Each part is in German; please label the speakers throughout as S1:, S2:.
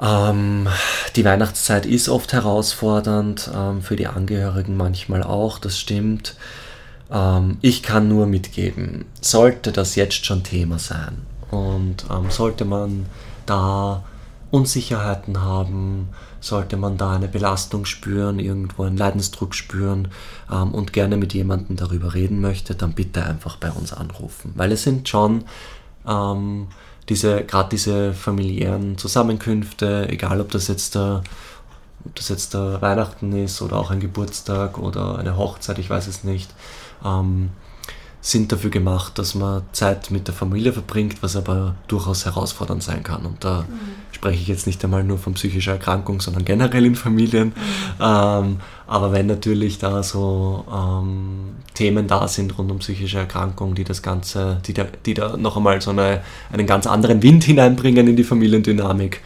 S1: Ähm, die Weihnachtszeit ist oft herausfordernd, ähm, für die Angehörigen manchmal auch, das stimmt. Ähm, ich kann nur mitgeben, sollte das jetzt schon Thema sein und ähm, sollte man da Unsicherheiten haben, sollte man da eine Belastung spüren, irgendwo einen Leidensdruck spüren ähm, und gerne mit jemandem darüber reden möchte, dann bitte einfach bei uns anrufen. Weil es sind schon ähm, diese, gerade diese familiären Zusammenkünfte, egal ob das jetzt der, ob das jetzt der Weihnachten ist oder auch ein Geburtstag oder eine Hochzeit, ich weiß es nicht, ähm, sind dafür gemacht, dass man Zeit mit der Familie verbringt, was aber durchaus herausfordernd sein kann. Und da mhm. Spreche ich jetzt nicht einmal nur von psychischer Erkrankung, sondern generell in Familien. Ähm, aber wenn natürlich da so ähm, Themen da sind rund um psychische Erkrankung, die das Ganze, die da, die da noch einmal so eine, einen ganz anderen Wind hineinbringen in die Familiendynamik,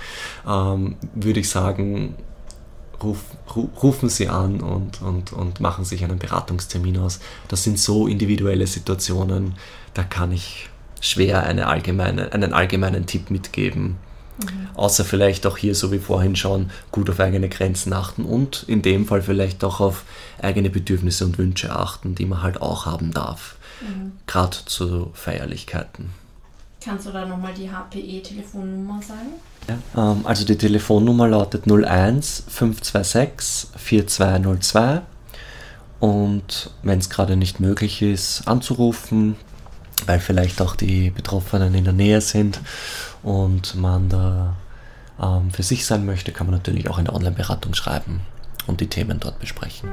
S1: ähm, würde ich sagen, ruf, rufen Sie an und, und, und machen sich einen Beratungstermin aus. Das sind so individuelle Situationen, da kann ich schwer eine allgemeine, einen allgemeinen Tipp mitgeben. Mhm. Außer vielleicht auch hier, so wie vorhin schon, gut auf eigene Grenzen achten und in dem Fall vielleicht auch auf eigene Bedürfnisse und Wünsche achten, die man halt auch haben darf. Mhm. Gerade zu Feierlichkeiten.
S2: Kannst du da nochmal die HPE-Telefonnummer sagen?
S1: Ja, ähm, also die Telefonnummer lautet 01 526 4202 und wenn es gerade nicht möglich ist, anzurufen, weil vielleicht auch die Betroffenen in der Nähe sind und man da ähm, für sich sein möchte, kann man natürlich auch eine Online-Beratung schreiben und die Themen dort besprechen.